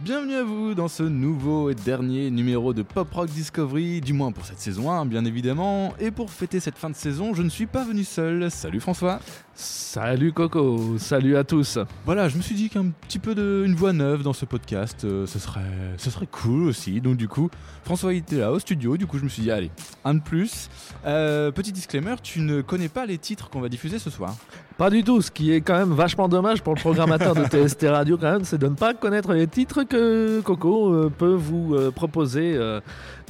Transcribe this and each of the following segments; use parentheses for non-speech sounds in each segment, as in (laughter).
Bienvenue à vous dans ce nouveau et dernier numéro de Pop Rock Discovery, du moins pour cette saison 1 bien évidemment. Et pour fêter cette fin de saison, je ne suis pas venu seul. Salut François. Salut Coco, salut à tous. Voilà, je me suis dit qu'un petit peu de une voix neuve dans ce podcast, euh, ce serait ce serait cool aussi. Donc du coup, François était là au studio, du coup je me suis dit allez, un de plus. Euh, petit disclaimer, tu ne connais pas les titres qu'on va diffuser ce soir. Pas du tout, ce qui est quand même vachement dommage pour le programmateur de (laughs) TST Radio quand même, c'est de ne pas connaître les titres que Coco euh, peut vous euh, proposer euh,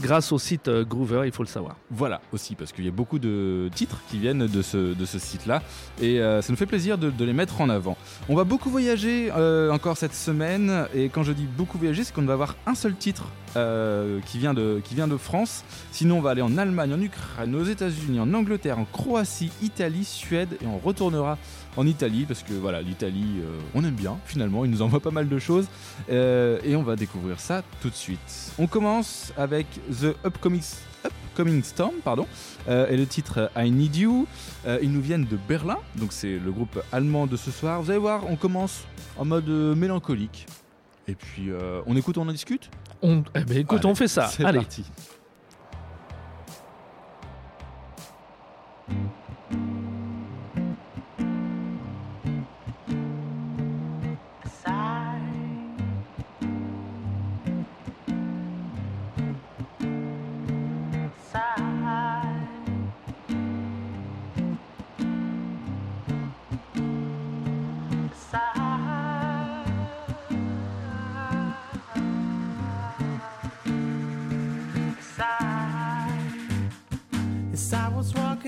grâce au site Groover, il faut le savoir. Voilà aussi, parce qu'il y a beaucoup de titres qui viennent de ce, site-là, et ça nous fait plaisir de, les mettre en avant. On va beaucoup voyager encore cette semaine, et quand je dis beaucoup voyager, c'est qu'on va avoir un seul titre qui, de, qui vient de France. Sinon, on va aller en Allemagne, en Ukraine, aux États-Unis, en Angleterre, en Croatie, Italie, Suède, et on retournera en Italie, parce que voilà, l'Italie, euh, on aime bien finalement, il nous envoie pas mal de choses, euh, et on va découvrir ça tout de suite. On commence avec The Upcoming, Upcoming Storm, pardon, euh, et le titre I Need You. Ils nous viennent de Berlin, donc c'est le groupe allemand de ce soir. Vous allez voir, on commence en mode mélancolique. Et puis on écoute, on en discute? On, eh ben écoute, Allez, on fait ça. C'est Allez. parti.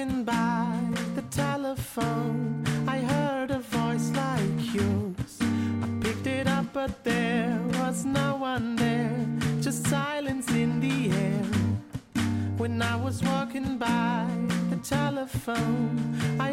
Walking by the telephone, I heard a voice like yours. I picked it up, but there was no one there, just silence in the air. When I was walking by the telephone, I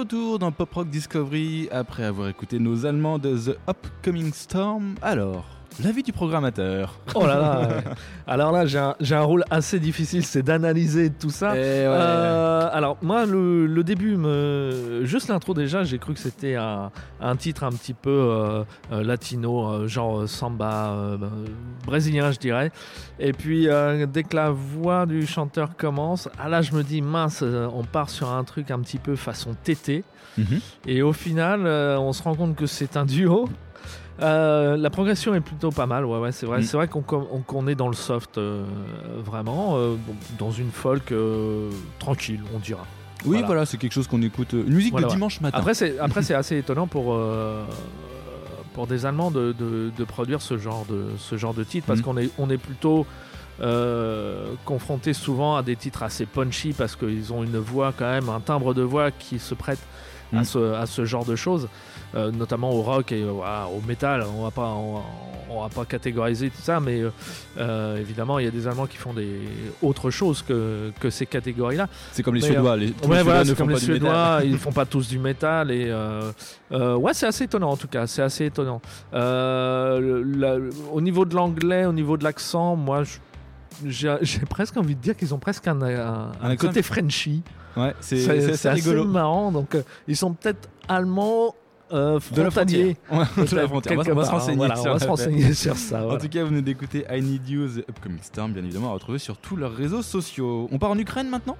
retour dans Pop Rock Discovery, après avoir écouté nos Allemands de The Upcoming Storm, alors, l'avis du programmateur. Oh là là. ouais. (laughs) Alors là, j'ai un, rôle assez difficile, c'est d'analyser tout ça. Eh ouais. Euh, alors moi, le, le début, me... juste l'intro déjà, j'ai cru que c'était un, un titre un petit peu euh, euh, latino, genre samba euh, brésilien, je dirais. Et puis dès que la voix du chanteur commence, ah là, je me dis mince, on part sur un truc un petit peu façon tété. Mhm. Et au final, on se rend compte que c'est un duo. Euh, la progression est plutôt pas mal, ouais, ouais c'est vrai. Mm. C'est vrai qu'on est dans le soft, euh, vraiment, euh, dans une folk tranquille, on dira. Oui, Voilà. voilà, c'est quelque chose qu'on écoute. Une musique Voilà, de ouais. dimanche matin. Après, c'est (laughs) après c'est assez étonnant pour pour des Allemands de, de- de produire ce genre de ce genre de titre parce Mhm. qu'on est on est plutôt euh, confronté souvent à des titres assez punchy parce qu'ils ont une voix quand même un timbre de voix qui se prête à ce à ce genre de choses euh, notamment au rock et au, à- au métal on va pas on, on va pas catégoriser tout ça mais euh, euh, évidemment il y a des Allemands qui font des autres choses que que ces catégories là c'est comme les Mais, Suédois. Les, tous les Ouais, Suédois voilà, ne font comme les pas du. Suédois, (laughs) ils font pas tous du métal et ouais, c'est assez étonnant en tout cas, c'est assez étonnant. La- au niveau de l'anglais, au niveau de l'accent, moi, je- j'ai presque envie de dire qu'ils ont presque un, un- côté Frenchy. Ouais, c'est C'est rigolo. marrant. Donc, euh, ils sont peut-être allemands. Euh, De la frontière. De la frontière. On va, quelque on va se renseigner. voilà, sur on va se renseigner sur ça. En tout cas, vous venez d'écouter I Need You, The Upcoming Storm, bien évidemment, à retrouver sur tous leurs réseaux sociaux. On part en Ukraine maintenant?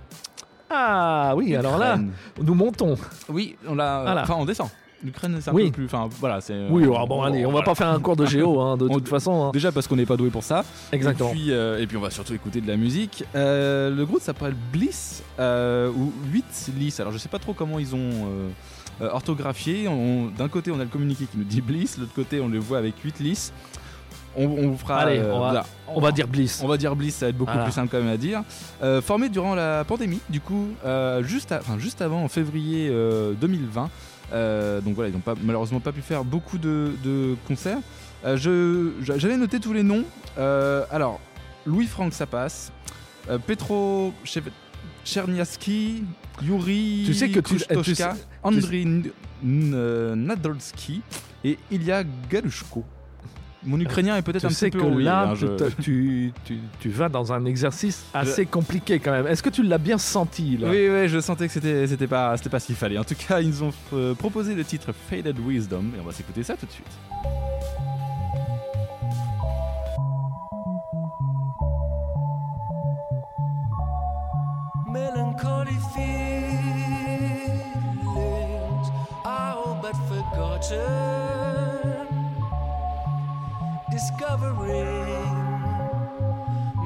Ah oui, alors là, nous montons. Oui, on l'a. Voilà. Enfin, on descend. L'Ukraine, c'est un Oui. peu plus. Enfin, voilà, c'est. Oui, euh, alors bon, allez, on va voilà. pas faire un cours de géo, hein, de (laughs) On- toute façon. hein. Déjà parce qu'on n'est pas doué pour ça. Exactement. Et puis, euh, et puis on va surtout écouter de la musique. Euh, le groupe s'appelle Bliss euh, ou 8 Liss. Alors je sais pas trop comment ils ont orthographié. D'un côté on a le communiqué qui nous dit Bliss, de l'autre côté on le voit avec 8 Liss. On, fera. Allez, euh, on va-. On va dire Bliss. On va dire Bliss, ça va être beaucoup Voilà. plus simple quand même à dire. Euh, formé durant la pandémie, du coup, euh, juste, à- enfin, juste avant, en février euh, 2020. Euh, donc voilà, ils n'ont pas, malheureusement pas pu faire beaucoup de, de concerts. Euh, je- j'a- J'avais noté tous les noms. Euh, alors, Louis-Franck, ça passe. Petro Cherniaski, Yuri Tu sais que tu- sais- Andriy Nadolski et Ilya Galushko. Mon ukrainien est peut-être Tu un sais petit que peu rouillé, là, hein, tu, je- te- tu, tu- tu vas dans un exercice assez compliqué quand même. Est-ce que tu l'as bien senti là Oui, oui, je sentais que c'était, c'était pas, c'était pas ce qu'il fallait. En tout cas, ils nous ont euh, proposé le titre Faded Wisdom et on va s'écouter ça tout de suite. melancholy feelings all but forgotten discovering.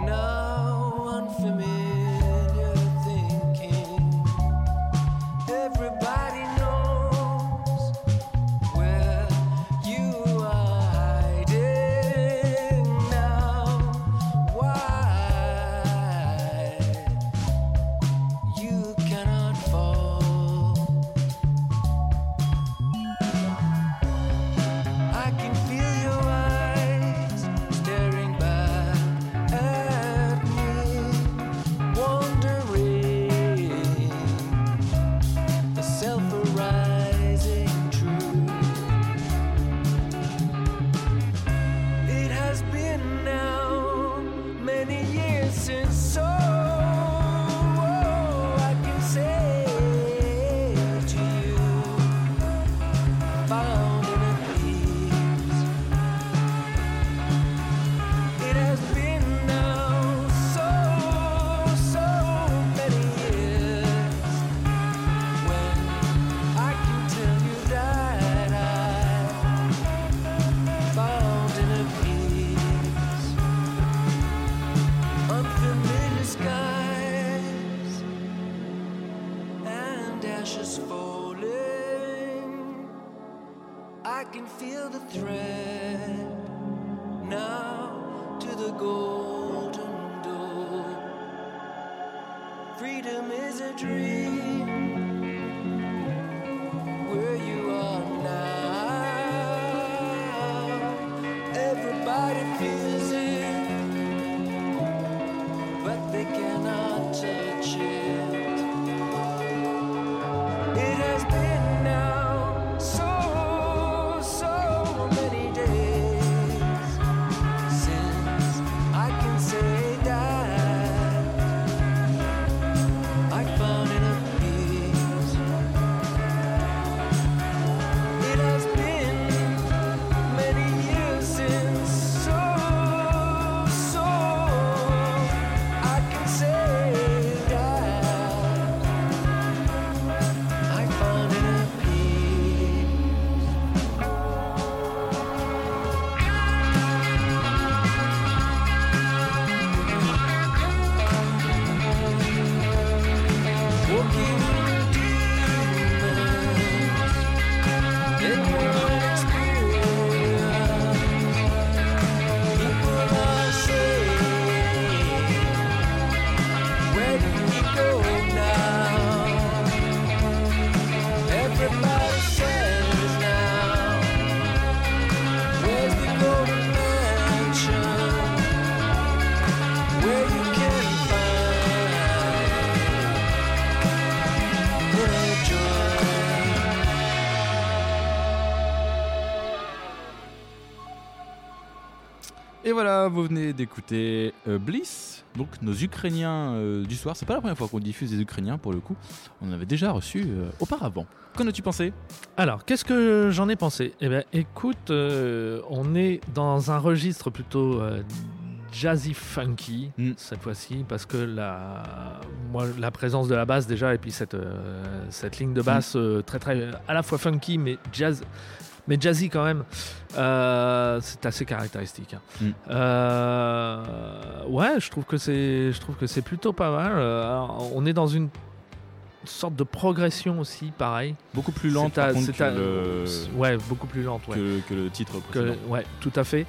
Now unfamiliar Vous venez d'écouter euh, Bliss, donc nos Ukrainiens euh, du soir. C'est pas la première fois qu'on diffuse des Ukrainiens pour le coup. On en avait déjà reçu euh, auparavant. Qu'en as-tu pensé? Alors, qu'est-ce que j'en ai pensé? Eh bien, écoute, on est dans un registre plutôt jazzy funky Mm. cette fois-ci, parce que la, moi, la présence de la basse déjà, et puis cette, euh, cette ligne de basse euh, très très à la fois funky mais jazz, mais jazzy quand même, euh, c'est assez caractéristique. hein. Mm. Euh, ouais, je trouve que c'est, je trouve que c'est plutôt pas mal. Euh, alors, on est dans une sorte de progression aussi, pareil. Beaucoup plus lente C'est à- contre que, à- le... Ouais, beaucoup plus lente. Ouais. que, que le titre Que- précédent. ouais, tout à fait.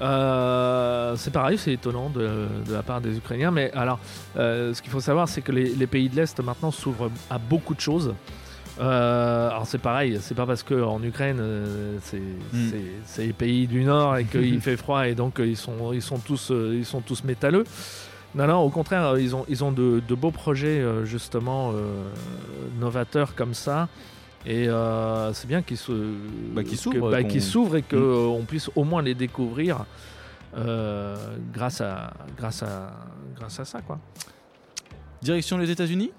Euh, c'est pareil, c'est étonnant de, de la part des Ukrainiens. Mais alors, ce qu'il faut savoir, c'est que les, les pays de l'Est maintenant s'ouvrent à beaucoup de choses. Euh, alors c'est pareil, c'est pas parce qu'en Ukraine euh, c'est Mm. c'est- les pays du Nord et qu'il (laughs) fait froid et donc euh, ils sont ils sont tous euh, ils sont tous métalleux. Non non, au contraire, ils ont ils ont de, de beaux projets justement novateurs comme ça. Et c'est bien qu'ils Bah, s'ouvrent, bah, qu'on- qu'ils s'ouvrent et Mm. qu'on puisse au moins les découvrir grâce à grâce à grâce à ça quoi. Direction les États-Unis?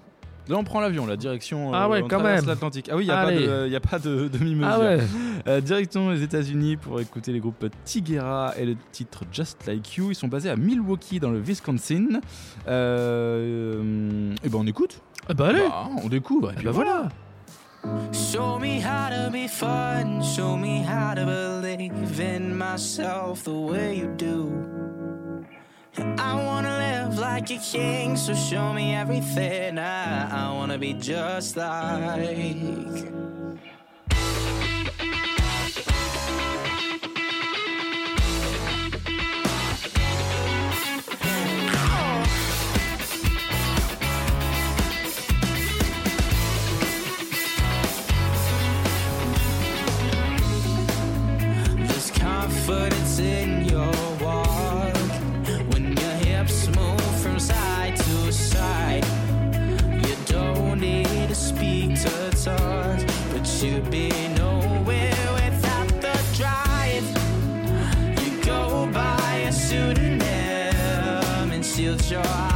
Là, on prend l'avion, la direction. Ah euh, ouais, on quand même. l'Atlantique. Ah oui, il n'y a, pas Allez. de- y a pas de demi-mesure. Ah ouais. Euh, direction les États-Unis pour écouter les groupes Tigera et le titre Just Like You. Ils sont basés à Milwaukee dans le Wisconsin. Euh, et ben on écoute. Ah bah allez. Bah, on découvre. Et Eh puis ben voilà. Show me how to be fun. Show me how to believe in myself the way you do. I wanna live like a king, so show me everything. I, I wanna be just like. And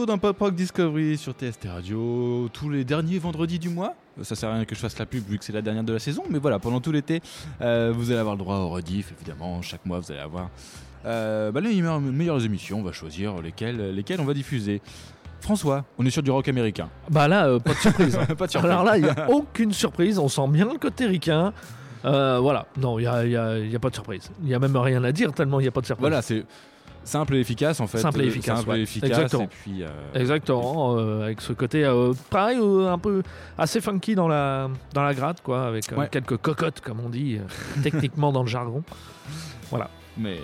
retour d'un Pop Rock Discovery sur TST Radio tous les derniers vendredis du mois. Ça sert à rien que je fasse la pub vu que c'est la dernière de la saison, mais voilà, pendant tout l'été, euh, vous allez avoir le droit au rediff, évidemment. Chaque mois, vous allez avoir euh, bah, les meilleures, émissions. On va choisir lesquelles, lesquelles on va diffuser. François, on est sur du rock américain. Bah là, euh, pas de surprise. hein. (laughs) Pas de surprise. Alors là, il n'y a aucune surprise. On sent bien le côté ricain. Euh, voilà, non, il n'y a, y a- y a pas de surprise. Il n'y a même rien à dire tellement il n'y a pas de surprise. Voilà, c'est simple et efficace en fait. Simple et Euh, efficace, Simple ouais. et efficace. Exactement. Et puis, euh, Exactement, euh, avec ce côté euh, pareil, un peu assez funky dans la, dans la gratte, quoi, avec Ouais. quelques cocottes, comme on dit, techniquement dans le jargon. Mais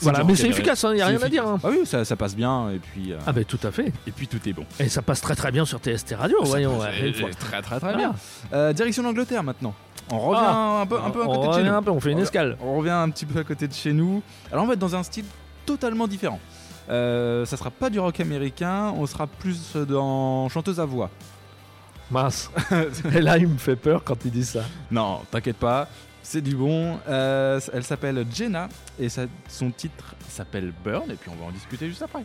Voilà, mais c'est efficace, il n'y a rien à dire. hein. Ah oui, ça, ça passe bien et puis, euh, Ah ben tout à fait. et puis tout est bon. Et ça passe très très bien sur TST Radio, voyons. Ça ouais, passe, euh, Très très très Ah. bien. Euh, direction l'Angleterre maintenant. On revient Ah. un peu, un peu à on côté de chez nous. un peu, on fait une On- escale. On revient un petit peu à côté de chez nous. Alors on va être dans un style totalement différent. Euh, ça sera pas du rock américain, on sera plus dans chanteuse à voix. Mince. (laughs) Et là, il me fait peur quand il dit ça. Non, t'inquiète pas, c'est du bon. Euh, elle s'appelle Jenna et sa- son titre s'appelle Burn et puis on va en discuter juste après.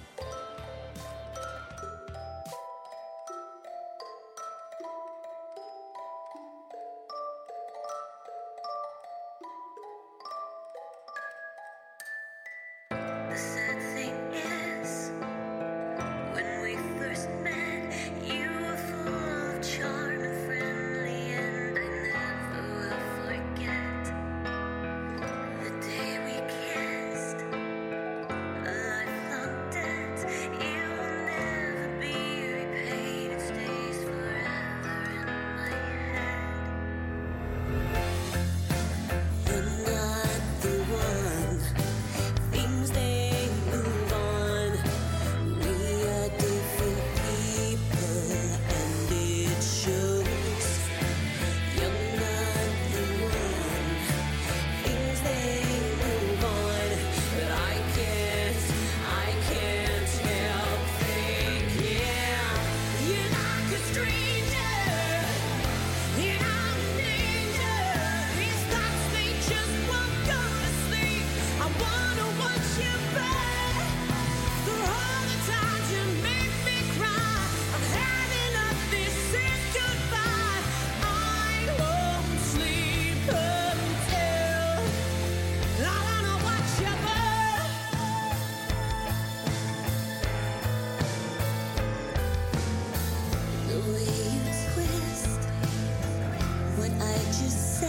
you say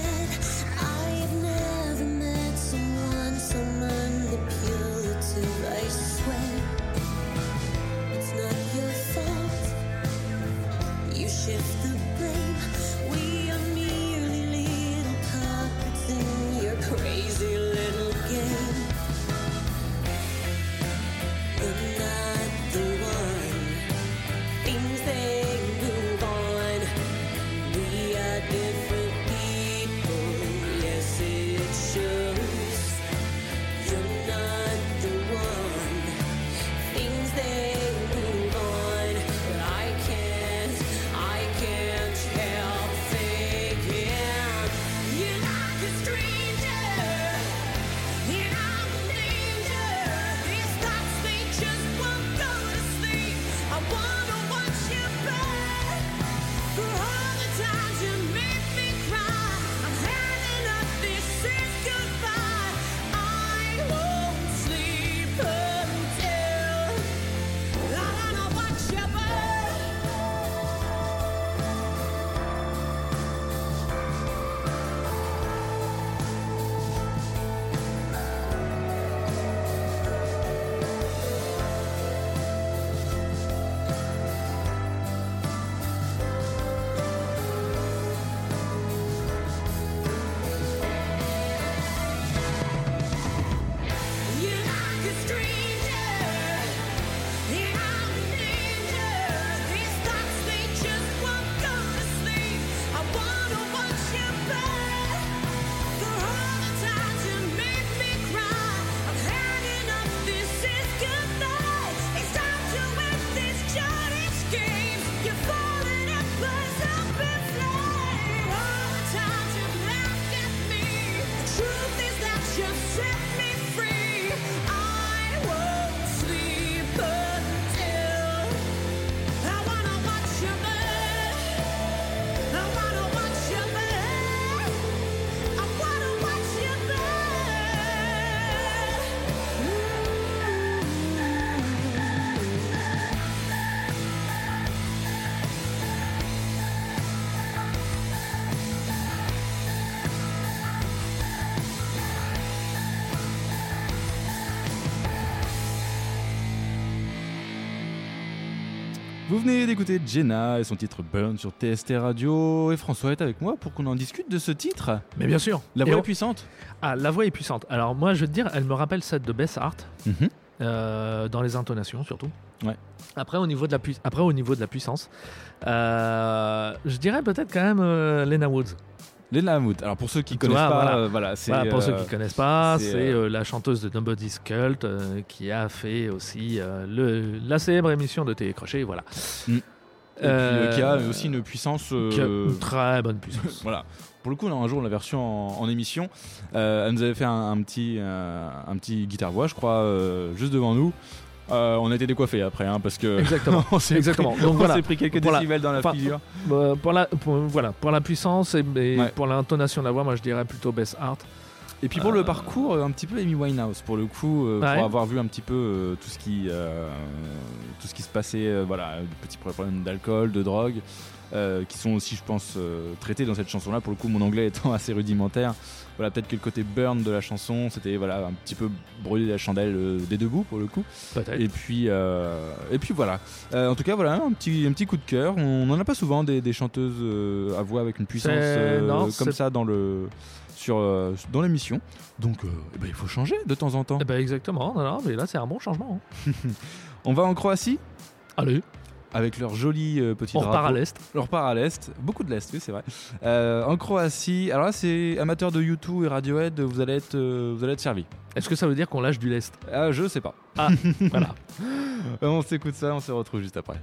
Vous venez d'écouter Jenna et son titre Burn sur TST Radio. Et François est avec moi pour qu'on en discute de ce titre. Mais bien sûr. La Et voix on- est puissante. Ah, la voix est puissante. Alors moi, je veux te dire, elle me rappelle celle de Bess Hart, Mhm. euh, dans les intonations surtout. Ouais. Après, au niveau de la, pui- Après, au niveau de la puissance, euh, je dirais peut-être quand même euh, Lena Woods. Lena Hamoud. Alors pour ceux qui connaissent vois, pas, voilà. euh, voilà, c'est Voilà, pour ceux qui connaissent pas, c'est, euh, euh, la chanteuse de Nobody's Cult euh, qui a fait aussi le, la célèbre émission de Télécrochet. Voilà. Mm. et puis, qui a aussi une puissance. qui a une très bonne puissance. (laughs) voilà. Pour le coup, un jour, l'a version en, en émission. Euh, elle nous avait fait un, un petit, euh, un petit guitare-voix, je crois, euh, juste devant nous. Euh, on a été décoiffés après, hein, parce que (laughs) Exactement. on s'est Exactement. pris- Donc on voilà. s'est pris quelques décibels dans la Enfin, figure. Euh, pour, la, pour- voilà, pour la puissance et, et Ouais. pour l'intonation de la voix, moi je dirais plutôt Bess Hart. Et puis pour le euh, parcours, euh, un petit peu Amy Winehouse, pour le coup, euh, Ouais. pour avoir vu un petit peu euh, tout ce qui, euh, tout ce qui se passait, euh, voilà, des petits problèmes d'alcool, de drogue, euh, qui sont aussi, je pense, euh, traités dans cette chanson-là. Pour le coup, mon anglais (laughs) étant assez rudimentaire, voilà, peut-être que le côté burn de la chanson, c'était voilà un petit peu brûler la chandelle euh, des deux bouts pour le coup. Peut-être. Et puis, euh, et puis voilà. Euh, en tout cas, voilà un petit, un petit coup de cœur. On n'en a pas souvent des, des chanteuses à voix avec une puissance non, comme ça dans le sur euh, dans l'émission. Donc, euh, eh ben, il faut changer de temps en temps. Eh ben, exactement. Non, non, mais là c'est un bon changement. hein. (laughs) On va en Croatie? Allez, avec leur joli euh, petit on drapeau. repart à l'est. Leur part à l'est, beaucoup de l'est, oui c'est vrai. Euh, en Croatie, alors là c'est amateur de U2 et Radiohead, vous allez être, euh, vous allez être servi. Est-ce que ça veut dire qu'on lâche du lest? Ah, je sais pas. (laughs) Voilà. Euh, on s'écoute ça, on se retrouve juste après.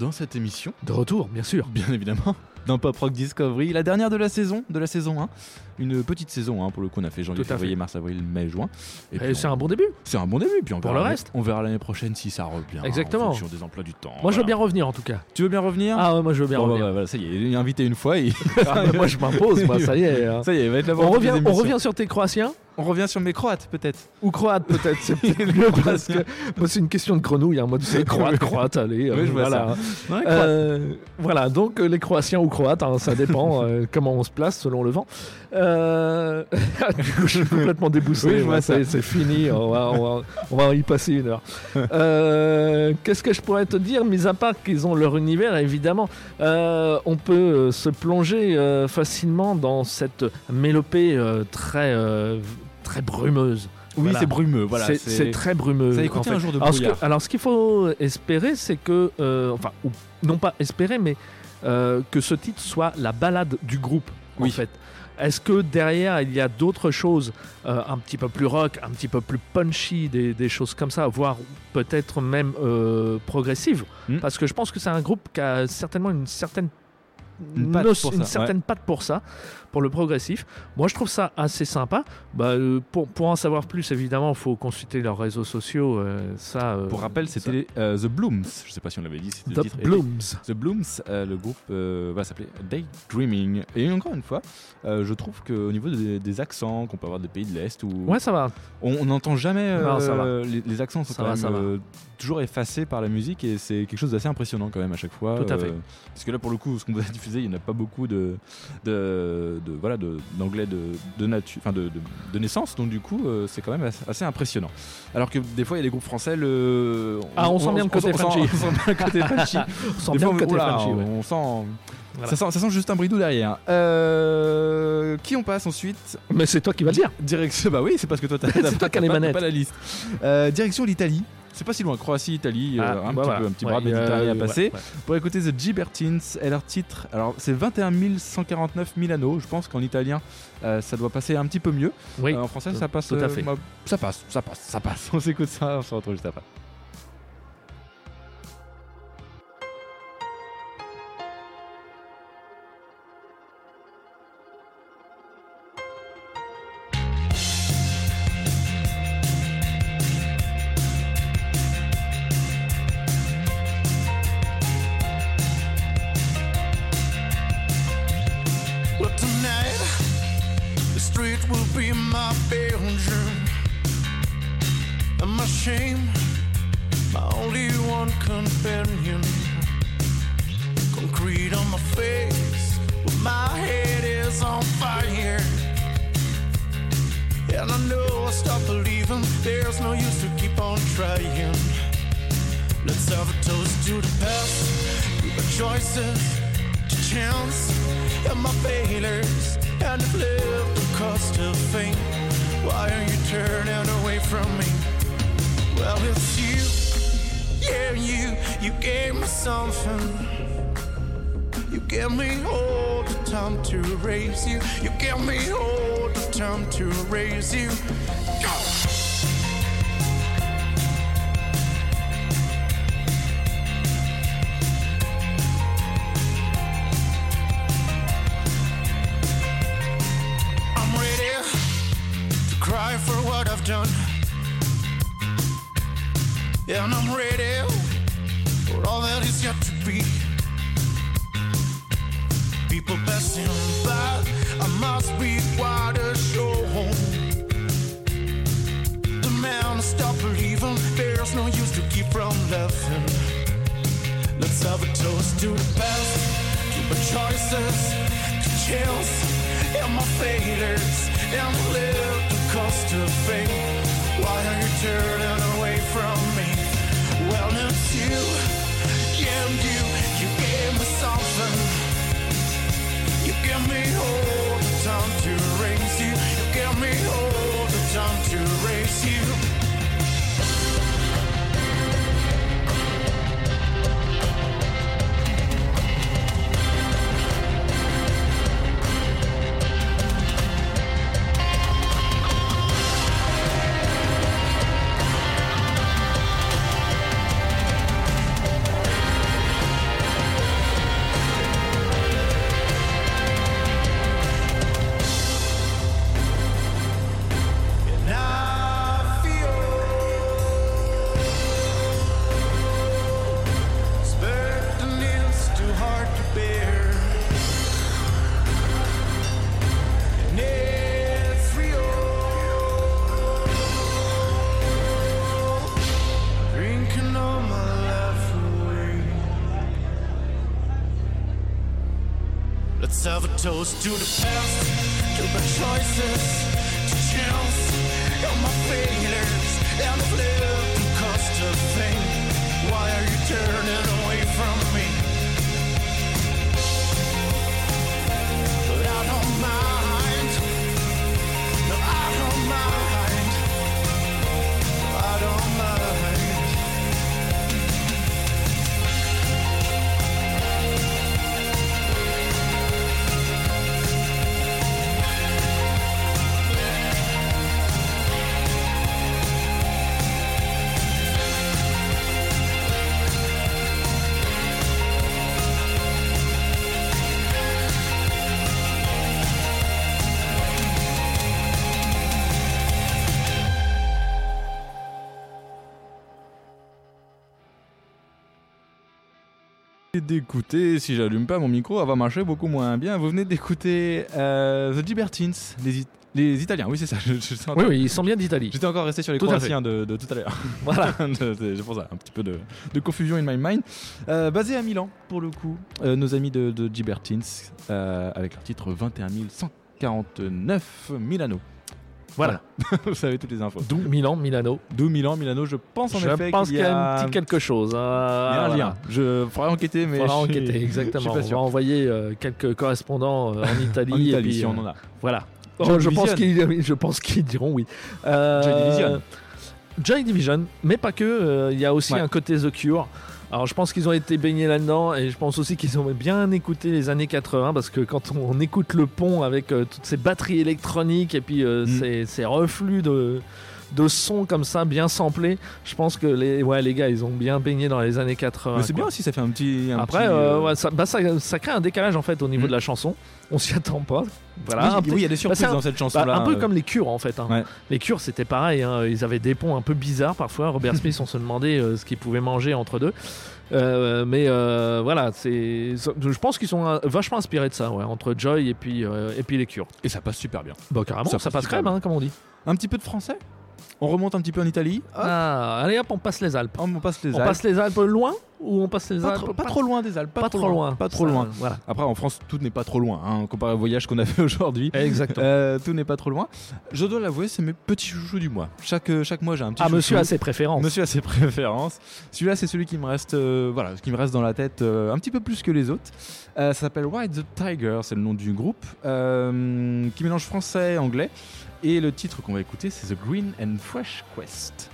Dans cette émission, De retour, bien sûr. bien évidemment, dans Pop Rock Discovery, la dernière de la saison, de la saison 1. Une petite saison, hein, pour le coup, on a fait janvier, février, mars, avril, mai, juin. Et c'est on- un bon début. c'est un bon début. Puis on Pour verra le reste. On verra l'année prochaine si ça revient. Exactement. En fonction des emplois du temps. Moi, je veux bien revenir en tout cas. Tu veux bien revenir? Ah ouais, moi, je veux bien Bon, revenir. bah, voilà, ça y est, il est invité une fois. et- (laughs) (laughs) Ah, moi, je m'impose, moi, ça y est. hein. ça y est, il va être là On revient, on revient sur tes Croatiens? On revient sur mes Croates, peut-être. ou Croates peut-être, c'est (laughs) peut-être mieux parce que moi c'est une question de grenouille, hein. moi tu sais, Croate, Croate, allez, euh, Oui, je vois voilà. Euh, voilà, donc euh, les Croatiens ou Croates, hein, ça dépend euh, comment on se place selon le vent. Euh, (laughs) du coup, je suis complètement déboussé, Oui, c'est fini, on va, on, va, on va y passer une heure. (laughs) Euh, Qu'est-ce que je pourrais te dire, mis à part qu'ils ont leur univers, évidemment, euh, on peut se plonger facilement dans cette mélopée très, très brumeuse. oui, voilà. c'est brumeux. Voilà, c'est très brumeux. Ça a en fait. un jour de alors, ce brouillard. que- alors, ce qu'il faut espérer, c'est que, enfin, ou non pas espérer, mais que ce titre soit la balade du groupe, en fait. Est-ce que derrière il y a d'autres choses euh, un petit peu plus rock, un petit peu plus punchy, des, des choses comme ça, voire peut-être même euh, progressives Hmm. Parce que je pense que c'est un groupe qui a certainement une certaine Une patte noce- pour une ça, certaine patte pour ça, pour le progressif. Moi, je trouve ça assez sympa. Bah, euh, pour, pour en savoir plus, évidemment, il faut consulter leurs réseaux sociaux. euh, ça, euh, Pour rappel, c'était euh, The Blooms. Je sais pas si on l'avait dit. The titre. Blooms. The Blooms, le groupe va s'appeler Daydreaming. Et encore une fois, je trouve qu'au niveau des, des accents qu'on peut avoir des pays de l'Est, où Ouais, ça va. on n'entend jamais Non, ça va. les, les accents sont Ça quand va, même ça va. toujours effacés par la musique et c'est quelque chose d'assez impressionnant quand même à chaque fois. Tout à fait. Parce que là, pour le coup, ce qu'on vous (laughs) a diffusé, il n'y en a pas beaucoup de, de, de- voilà de- d'anglais de, de nature, enfin de, de, de naissance. Donc du coup, euh, c'est quand même assez, impressionnant. Alors que des fois, il y a des groupes français, le Ah, on sent bien le côté punchy. (laughs) on sent bien le côté (laughs) punchy. On sent bien le côté ouais. on sent. Voilà. Ça, sent, ça sent juste un bridou derrière. Euh, qui on passe ensuite? Mais c'est toi qui vas le dire. Direction. (laughs) Bah oui, c'est parce que toi, t'as C'est toi qui as les manettes. pas la liste. Euh, direction l'Italie. C'est pas si loin. Croatie, Italie, euh, Ah, un, bah petit voilà. peu, un petit Ouais, bras méditerranéen à passer. ouais. Pour écouter The Gibertines et leur titre. Alors, c'est 21 149 Milano. Je pense qu'en italien, euh, ça doit passer un petit peu mieux. Oui. Euh, en français, ça passe. tout à euh, fait. ça passe, ça passe, ça passe. (laughs) On s'écoute ça, on se retrouve juste après. Something. You give me all the time to raise you. You give me all the time to raise you. People passing by, I must be quite a show. The man stop believing there's no use to keep from laughing. Let's have a toast to the past, to the choices, to chance, and my failures, and live the cost of fame. Why are you turning away from me? Well, it's you, you, you gave me something. You give me all the time to you. You give me all the time to raise you. Toast to the past, to the choices, d'écouter, si j'allume pas mon micro, elle va marcher beaucoup moins bien. Vous venez d'écouter euh, The Libertines, les, It- les Italiens, oui c'est ça. (laughs) je- je Oui, oui, ils sont bien d'Italie. J'étais encore resté sur les Tout à Croatiens de, de tout à l'heure. (laughs) Voilà. (laughs) C'est pour ça, un petit peu de, de confusion in my mind. Euh, basé à Milan, pour le coup, euh, nos amis de, de Gibertins, euh, avec leur titre 21 149 Milano. Voilà. (laughs) Vous savez toutes les infos. D'où Milan, Milano. D'où Milan, Milano, je pense en Je effet pense qu'il y a un petit il quelque chose. hein. y a un Voilà. lien. Je faudra enquêter, mais Faudra je enquêter, je exactement. pas On va envoyer euh, quelques correspondants euh, en (laughs) Italie. En et Italie, puis, si euh, on en a. Voilà. Oh, je, pense qu'ils, je pense qu'ils diront oui. Euh, Joy Division. Joy Division, mais pas que. euh, Il y a aussi Ouais. un côté The Cure. Alors je pense qu'ils ont été baignés là-dedans et je pense aussi qu'ils ont bien écouté les années 80 parce que quand on, on écoute le pont avec euh, toutes ces batteries électroniques et puis euh, Mm. ces, ces reflux de, de sons comme ça bien samplés, je pense que les, ouais, les gars ils ont bien baigné dans les années 80. Mais c'est bien aussi, ça fait un petit. un Après, petit, euh, euh, ouais, ça, bah, ça, ça crée un décalage en fait au niveau Mm. de la chanson. On s'y attend pas. Voilà. oui, il y a des surprises c'est un- dans cette bah, chanson-là. un peu euh. comme les cures en fait. hein. Ouais. Les cures c'était pareil, hein. ils avaient des ponts un peu bizarres parfois. Robert (laughs) Smith, on se demandait euh, ce qu'ils pouvaient manger entre deux. Euh, mais euh, voilà, c'est, je pense qu'ils sont vachement inspirés de ça, ouais, entre Joy et puis, et puis les cures. Et ça passe super bien. Bah carrément, Ça ça, passe crème, hein, comme on dit. Un petit peu de français? On remonte un petit peu en Italie. Hop, Ah, allez hop, on passe les Alpes. on passe les on Alpes. passe les Alpes loin ou on passe les pas, Alpes trop, pas trop loin des Alpes. pas trop loin, Pas trop Ça, loin. Voilà, Après, en France, tout n'est pas trop loin. Hein, comparé au voyage qu'on a (laughs) fait aujourd'hui. exactement. Euh, tout n'est pas trop loin. Je dois l'avouer, c'est mes petits chouchous du mois. Chaque, euh, chaque mois, j'ai un petit ah, chouchou. monsieur a ses préférences. Monsieur a ses préférences. Celui-là, c'est celui qui me reste, euh, voilà, qui me reste dans la tête euh, un petit peu plus que les autres. Euh, ça s'appelle Ride the Tiger, c'est le nom du groupe, euh, qui mélange français et anglais. Et le titre qu'on va écouter, c'est The Green and Fresh Quest.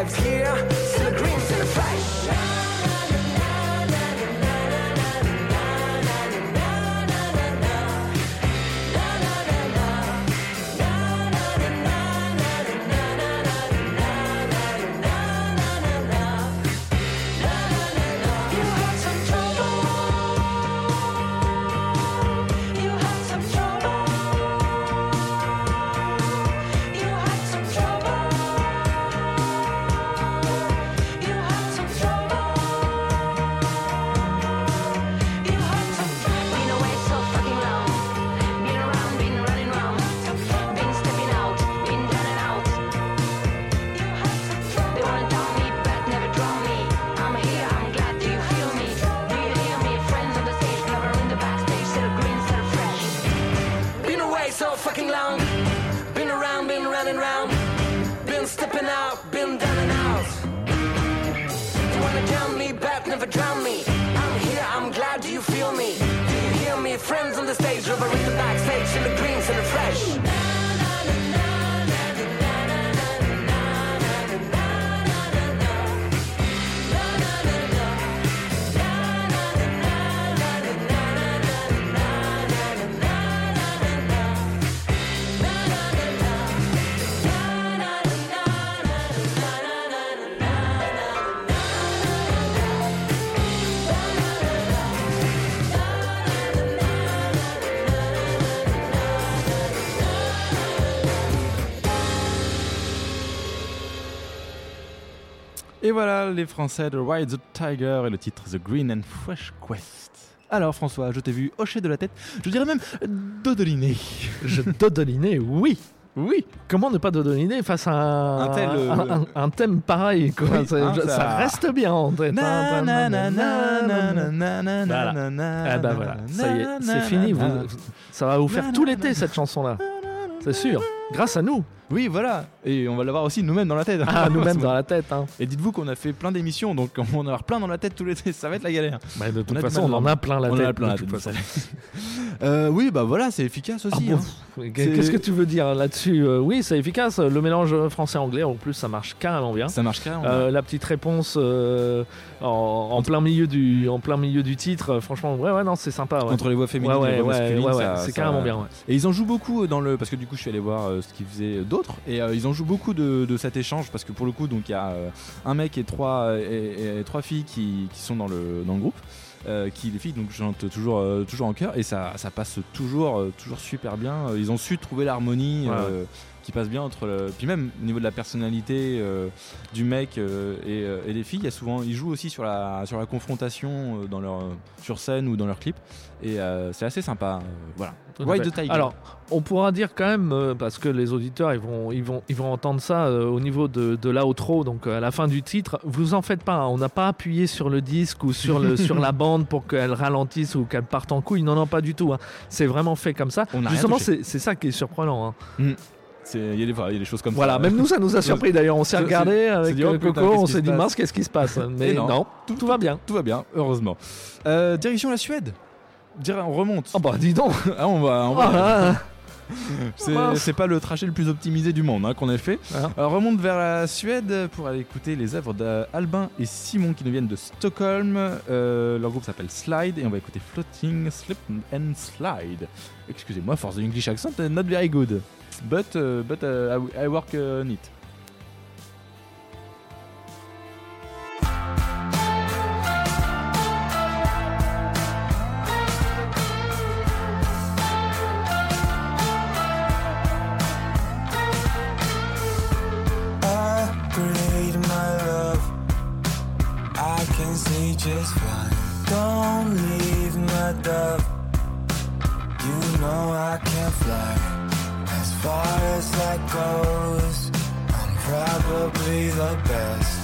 lives here. The stage, over in the backstage, in the greens and the Et voilà les Français de Ride the Tiger et le titre The Green and Fresh Quest. Alors François, je t'ai vu hocher de la tête, je dirais même dodoliner. Je dodolinais, oui. Oui, Comment ne pas dodoliner face à un, Un tel, euh, un- un- thème pareil quoi. Oui, hein, je- ça- ça... reste bien en tête. Hein. Voilà. Ah bah voilà, ça y est, c'est fini. vous- ça va vous faire tout l'été cette chanson-là. C'est sûr. Grâce à nous. Oui, voilà. Et on va l'avoir aussi nous-mêmes dans la tête. Ah, (laughs) nous-mêmes dans la tête. Hein. Et dites-vous qu'on a fait plein d'émissions, donc on va en avoir plein dans la tête tout l'été. (laughs) Ça va être la galère. Bah, de toute façon, on en a plein la on tête. en a plein de la toute tête, façon. (laughs) Euh, oui, bah voilà, c'est efficace Ah aussi. bon hein. Qu'est-ce que tu veux dire là-dessus Euh, Oui, c'est efficace. Le mélange français-anglais, en plus, ça marche carrément bien. Ça marche carrément. Euh, la petite réponse euh, en, en plein milieu du, en plein milieu du titre, franchement, ouais, ouais, non, c'est sympa. Ouais. Entre les voix féminines ouais, et les voix masculines, c'est carrément bien. Et ils en jouent beaucoup dans le. Parce que du coup, je suis allé voir euh, ce qu'ils faisaient d'autres. Et euh, ils en jouent beaucoup de, de cet échange. Parce que pour le coup, donc il y a euh, un mec et trois, et, et trois filles qui, qui sont dans le, dans le groupe. euh, qui les filles donc chantent toujours euh, toujours en chœur et ça, ça passe toujours euh, toujours super bien ils ont su trouver l'harmonie Ouais. Qui passe bien entre le... puis même au niveau de la personnalité euh, du mec euh, et, euh, et des filles il y a souvent ils jouent aussi sur la sur la confrontation euh, dans leur sur scène ou dans leur clip et euh, c'est assez sympa euh, voilà Ride fait. the Tiger? Alors, on pourra dire quand même, euh, parce que les auditeurs, ils vont, ils vont, ils vont entendre ça euh, au niveau de, de l'outro, donc euh, à la fin du titre. Vous en faites pas, hein, on n'a pas appuyé sur le disque ou sur, le, (laughs) sur la bande pour qu'elle ralentisse ou qu'elle parte en couille. Non, non, pas du tout. hein. C'est vraiment fait comme ça. On Justement, c'est ça qui est surprenant. hein. C'est- il y a des voilà, il y a des choses comme Voilà, ça même nous, ça nous a (laughs) surpris d'ailleurs. On s'est regardé avec dit, oh, euh, putain, Coco, on s'est se dit, mince, qu'est-ce qui se passe (laughs) Mais non. non, tout, va bien. tout va bien heureusement Euh, direction la Suède on remonte Oh bah dis donc Ah, on va, on va- Ah, C'est pas le trajet le plus optimisé du monde hein, qu'on ait fait. Ah. Alors, remonte vers la Suède pour aller écouter les œuvres d'Albin et Simon qui nous viennent de Stockholm. Euh, leur groupe s'appelle Slide et on va écouter Floating, Slip and Slide. Excusez-moi, for the English accent, not very good. But, uh, but uh, I, I work uh, on it. Don't leave my dove. You know I can fly far as that goes. I'm probably the best,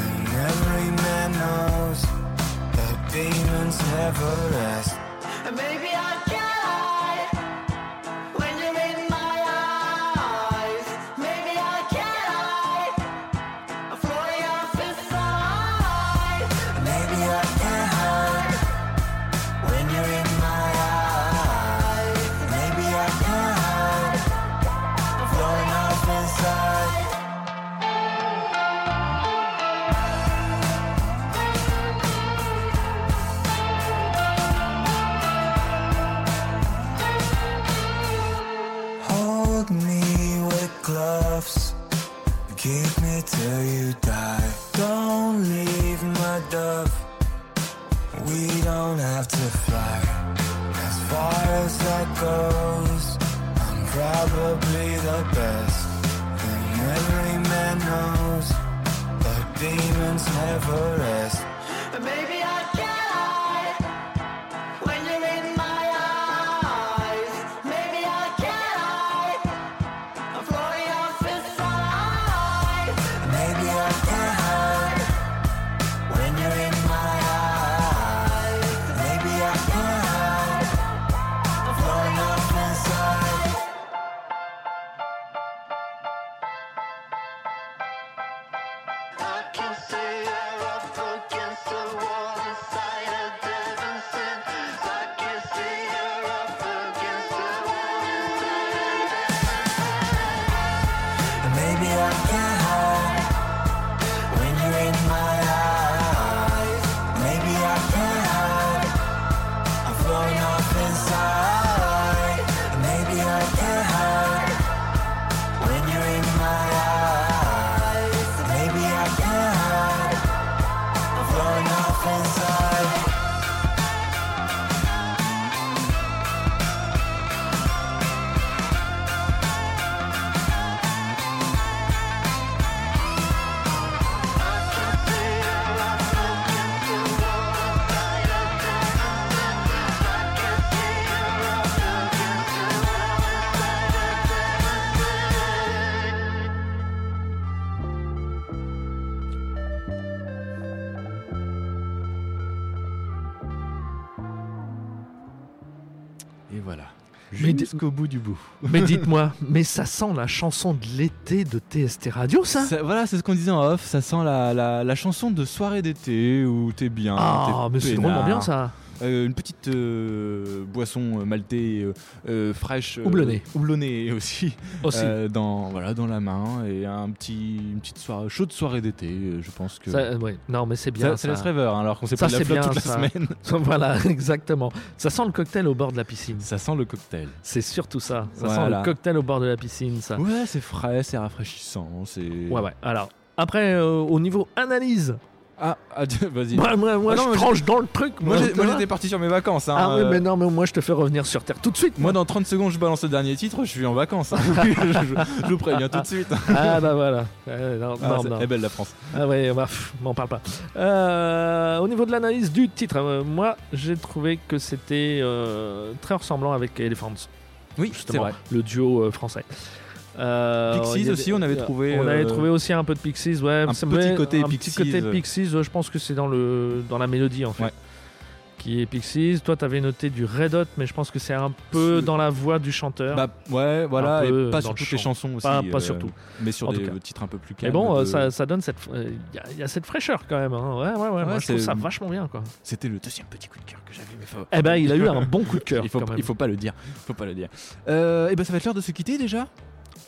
and every man knows that demons never rest. And maybe I Jusqu'au bout du bout. (laughs) Mais dites-moi, mais ça sent la chanson de l'été de TST Radio, ça? Ça- voilà, c'est ce qu'on disait en off. Ça sent la, la, la chanson de soirée d'été où t'es bien. Ah, mais c'est drôlement bien ça. Euh, une petite euh, boisson euh, maltais euh, euh, fraîche. Houblonnée. houblonnée (laughs) aussi. Aussi. dans, voilà, dans la main. Et un petit, une petite soirée, chaude soirée d'été. Je pense que. Ça, ouais. Non, mais c'est bien. ça, ça laisse rêveur, hein, alors qu'on s'est pas de la c'est flotte bien, toute ça. la semaine. (laughs) voilà, exactement. Ça sent le cocktail au bord de la piscine. Ça sent le cocktail. C'est surtout ça. Ça sent le cocktail au bord de la piscine, ça. Ouais, c'est frais, c'est rafraîchissant. C'est. Ouais, ouais. Alors, après, euh, au niveau analyse, Ah, ah, (laughs) vas-y. moi, moi, moi Ah non, je tranche dans le truc. Moi, moi, j'étais parti sur mes vacances. hein, Ah oui, euh, mais non, mais moi je te fais revenir sur Terre tout de suite. Moi, dans 30 secondes, je balance le dernier titre, je suis en vacances. hein. (laughs) (laughs) je, vous préviens tout de suite. Ah bah voilà. Euh, non, Ah, non, est belle la France. Ah ouais, bah, m'en parle pas. Euh, au niveau de l'analyse du titre, euh, moi j'ai trouvé que c'était très ressemblant avec Elephants, Oui, c'est justement, vrai. le duo français. Euh, Pixies aussi, on avait trouvé, On avait euh, trouvé aussi un peu de Pixies, ouais. un petit ouais, côté un petit Pixies, côté euh. Pixies, euh, je pense que c'est dans, le, dans la mélodie en fait. Ouais. Qui est Pixies. Toi, t'avais noté du Red Hot, mais je pense que c'est un peu dans la voix du chanteur. Bah ouais, voilà, et pas sur le toutes les chansons aussi. Pas- pas euh, surtout. Mais sur En des titres un peu plus mais calmes. bon, euh, de- ça, ça donne cette. Il y, a- y a cette fraîcheur quand même. hein. Ouais, ouais, ouais. moi, je trouve ça vachement bien, quoi. C'était le deuxième petit coup de cœur que j'avais. Mais. Eh ben, il a eu (laughs) un bon coup de cœur. il faut, il faut pas le dire. Il faut pas le dire. Euh, et ben ça va être l'heure de se quitter déjà.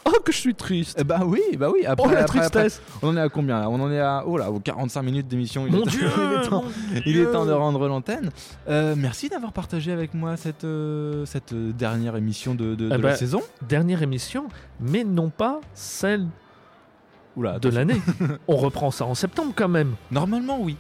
Oh, que je suis triste. Eh bah oui, bah oui. Après, Oh, la après- après- tristesse. on en est à combien là? On en est à oh là, aux 45 minutes d'émission. Il, est Mon temps- Dieu. (laughs) il est temps- mon Il est temps de rendre l'antenne. Euh, merci d'avoir partagé avec moi cette, euh, cette euh, dernière émission de, de- Eh de la ben, saison. Dernière émission, mais non pas celle Oula, de l'année. (laughs) On reprend ça en septembre quand même. Normalement, oui.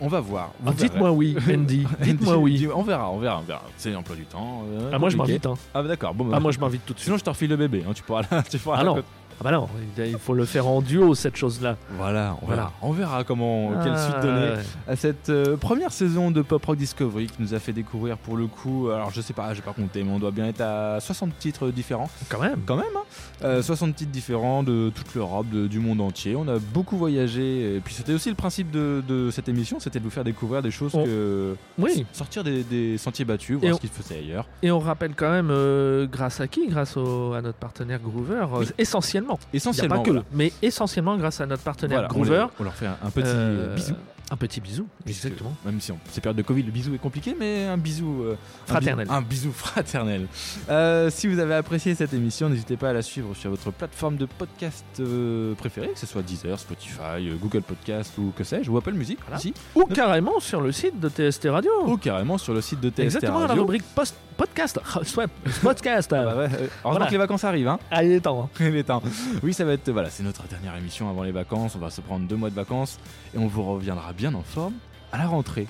On va voir. Ah, Dites-moi oui, Andy. (laughs) Dites-moi oui. On verra, on verra, on verra. C'est l'emploi du temps. euh, Ah, moi je m'invite. Hein. Ah, d'accord. Bon, bah, Ah, moi je m'invite tout de suite. Sinon, je te refile le bébé. hein, tu pourras, (laughs) tu pourras Ah non. Ah bah non, il faut le faire en duo cette chose-là. Voilà, on Voilà. verra. On verra comment, quelle Ah, suite donner à cette euh, première saison de Pop Rock Discovery qui nous a fait découvrir pour le coup, alors je sais pas, j'ai pas compté, mais on doit bien être à 60 titres différents. Quand même. Quand même, hein Euh, 60 titres différents de toute l'Europe, du monde entier. On a beaucoup voyagé. Et puis c'était aussi le principe de, de cette émission, c'était de vous faire découvrir des choses On- que. Oui. Sortir des, des sentiers battus, voir ce qu'ils faisaient ailleurs. Et on rappelle quand même, euh, grâce à qui? Grâce au- à notre partenaire Groover, Oui. essentiellement. Il n'y a Essentiellement. pas que, voilà. mais essentiellement grâce à notre partenaire on, Groover. les- on leur fait un, un petit Euh, bisou. Un petit bisou, exactement. Même si en ces périodes de Covid, le bisou est compliqué, mais un bisou euh, Fraternel. Un, bisou (laughs) fraternel. Euh, si vous avez apprécié cette émission, n'hésitez pas à la suivre sur votre plateforme de podcast euh, préférée, que ce soit Deezer, Spotify, Google Podcast ou que sais-je, ou Apple Music Voilà. aussi, Ou carrément sur le site de TST Radio. ou carrément sur le site de TST Exactement, la Radio. rubrique post podcast. (laughs) Podcast. Ah (laughs) bah ouais, heureusement Voilà. que les vacances arrivent, hein. Ah, il est temps. hein. Il est temps. Oui, ça va être voilà, c'est notre dernière émission avant les vacances. On va se prendre deux mois de vacances et on vous reviendra bien en forme à la rentrée.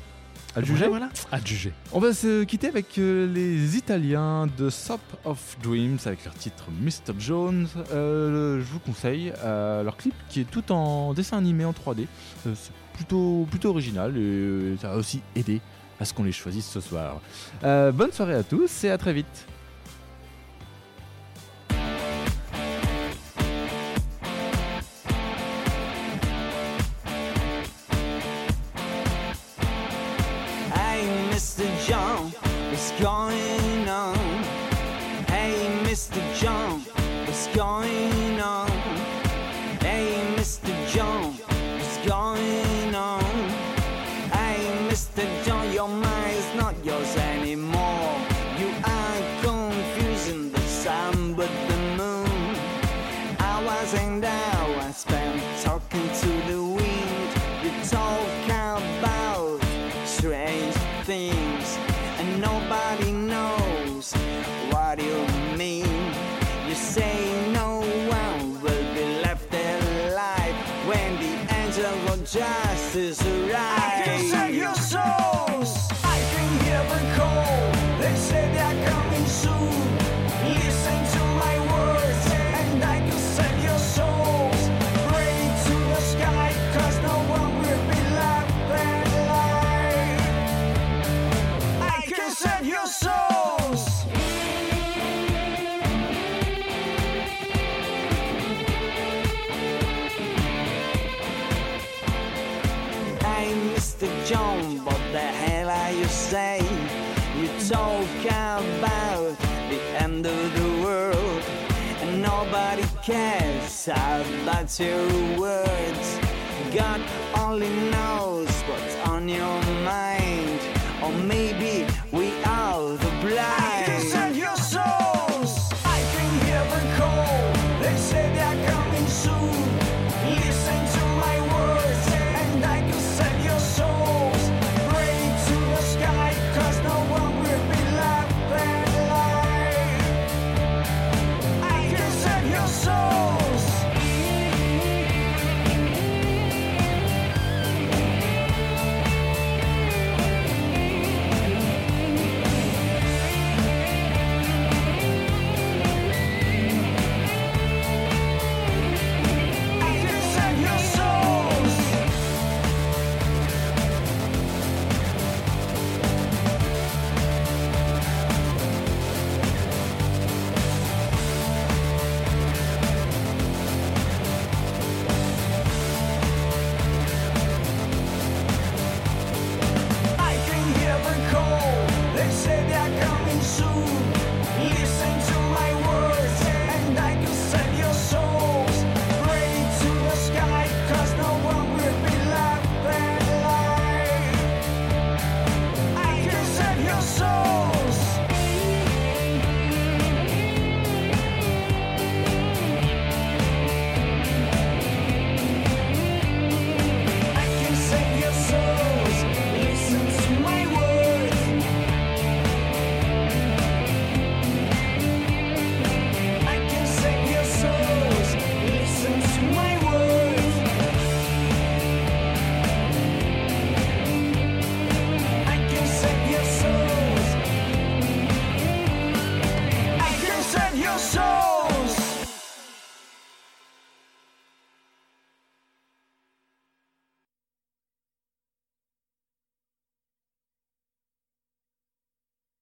À le juger Voilà. À juger. On va se quitter avec euh, les Italiens de Sop of Dreams avec leur titre Mr. Jones. Euh, je vous conseille euh, leur clip qui est tout en dessin animé en 3D. Euh, c'est plutôt, plutôt original et ça a aussi aidé à ce qu'on les choisisse ce soir. Bonne soirée à tous et à très vite. Cares about your words. God only knows what's on your mind,